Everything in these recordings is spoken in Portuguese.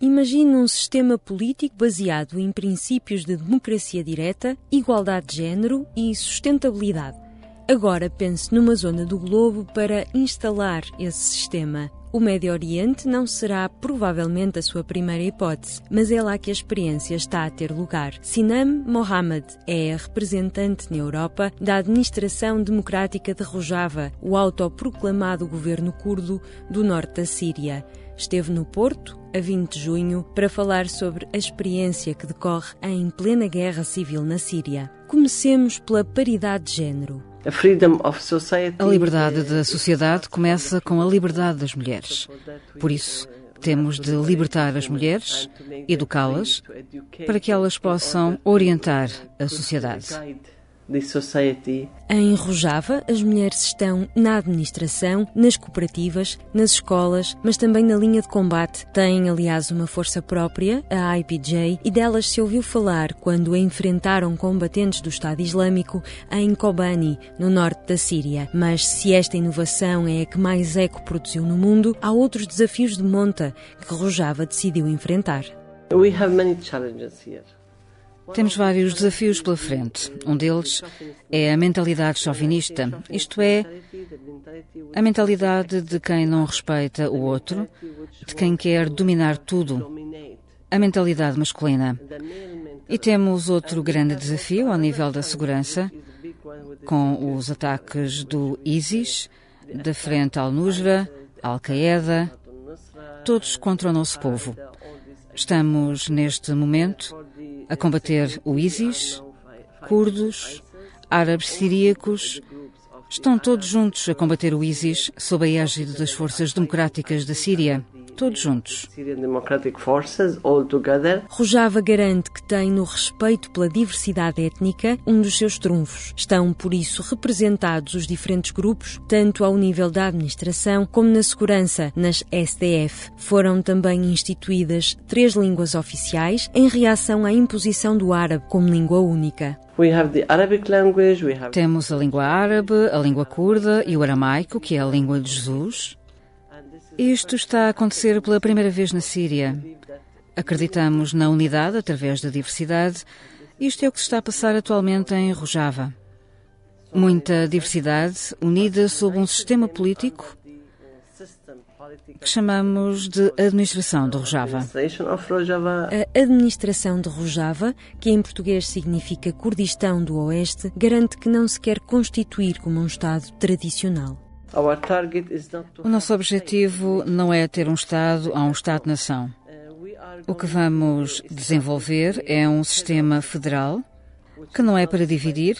Imagine um sistema político baseado em princípios de democracia direta, igualdade de género e sustentabilidade. Agora pense numa zona do globo para instalar esse sistema. O Médio Oriente não será provavelmente a sua primeira hipótese, mas é lá que a experiência está a ter lugar. Sinam Mohammed é a representante na Europa da Administração Democrática de Rojava, o autoproclamado governo curdo do norte da Síria. Esteve no Porto, a 20 de junho, para falar sobre a experiência que decorre em plena guerra civil na Síria. Comecemos pela paridade de género. A liberdade da sociedade começa com a liberdade das mulheres. Por isso, temos de libertar as mulheres, educá-las, para que elas possam orientar a sociedade. Em Rojava, as mulheres estão na administração, nas cooperativas, nas escolas, mas também na linha de combate. Têm, aliás, uma força própria, a IPJ, e delas se ouviu falar quando enfrentaram combatentes do Estado Islâmico em Kobani, no norte da Síria. Mas se esta inovação é a que mais eco produziu no mundo, há outros desafios de monta que Rojava decidiu enfrentar. We have many challenges here. Temos vários desafios pela frente. Um deles é a mentalidade chauvinista, isto é, a mentalidade de quem não respeita o outro, de quem quer dominar tudo, a mentalidade masculina. E temos outro grande desafio ao nível da segurança, com os ataques do ISIS, da frente al-Nusra, Al-Qaeda, todos contra o nosso povo. Estamos, neste momento, a combater o ISIS, curdos, árabes siríacos, estão todos juntos a combater o ISIS sob a égide das forças democráticas da Síria todos juntos. Rojava garante que tem no respeito pela diversidade étnica um dos seus trunfos. Estão, por isso, representados os diferentes grupos, tanto ao nível da administração como na segurança, nas SDF. Foram também instituídas três línguas oficiais em reação à imposição do árabe como língua única. Temos a língua árabe, a língua curda e o aramaico, que é a língua de Jesus. Isto está a acontecer pela primeira vez na Síria. Acreditamos na unidade através da diversidade. Isto é o que se está a passar atualmente em Rojava. Muita diversidade unida sob um sistema político que chamamos de Administração de Rojava. A Administração de Rojava, que em português significa Kurdistão do Oeste, garante que não se quer constituir como um Estado tradicional. O nosso objetivo não é ter um Estado ou um Estado-nação. O que vamos desenvolver é um sistema federal que não é para dividir,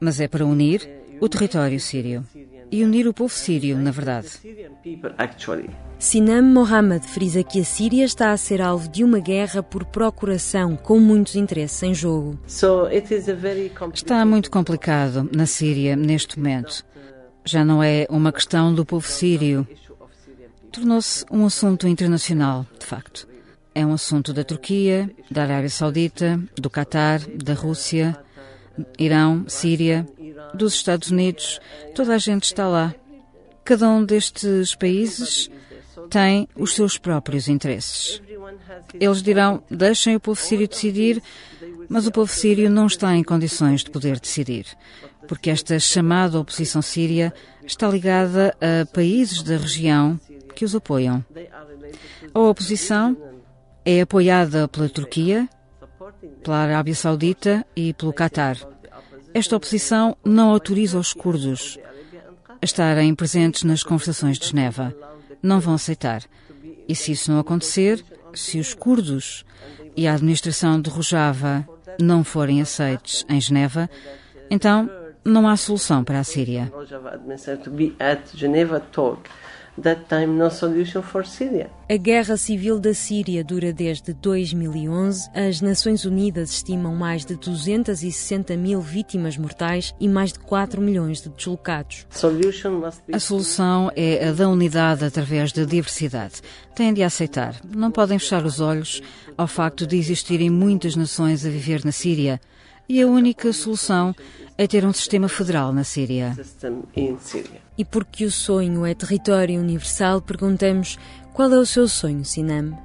mas é para unir o território sírio. E unir o povo sírio, na verdade. Sinam Mohammed frisa que a Síria está a ser alvo de uma guerra por procuração, com muitos interesses em jogo. Está muito complicado na Síria neste momento já não é uma questão do povo sírio. Tornou-se um assunto internacional, de facto. É um assunto da Turquia, da Arábia Saudita, do Catar, da Rússia, Irão, Síria, dos Estados Unidos. Toda a gente está lá. Cada um destes países tem os seus próprios interesses. Eles dirão: deixem o povo sírio decidir, mas o povo sírio não está em condições de poder decidir porque esta chamada oposição síria está ligada a países da região que os apoiam. A oposição é apoiada pela Turquia, pela Arábia Saudita e pelo Catar. Esta oposição não autoriza os curdos a estarem presentes nas conversações de Geneva. Não vão aceitar. E se isso não acontecer, se os curdos e a administração de Rojava não forem aceitos em Geneva, então não há solução para a Síria. A guerra civil da Síria dura desde 2011. As Nações Unidas estimam mais de 260 mil vítimas mortais e mais de 4 milhões de deslocados. A solução é a da unidade através da diversidade. Têm de aceitar. Não podem fechar os olhos ao facto de existirem muitas nações a viver na Síria. E a única solução é ter um sistema federal na Síria. E porque o sonho é território universal, perguntamos qual é o seu sonho, Sinam?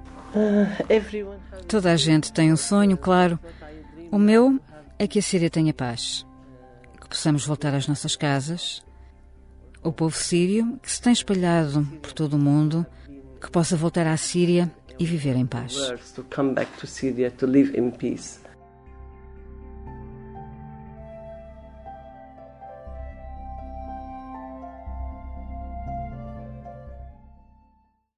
Toda a gente tem um sonho, claro. O meu é que a Síria tenha paz. Que possamos voltar às nossas casas. O povo sírio, que se tem espalhado por todo o mundo, que possa voltar à Síria e viver em paz.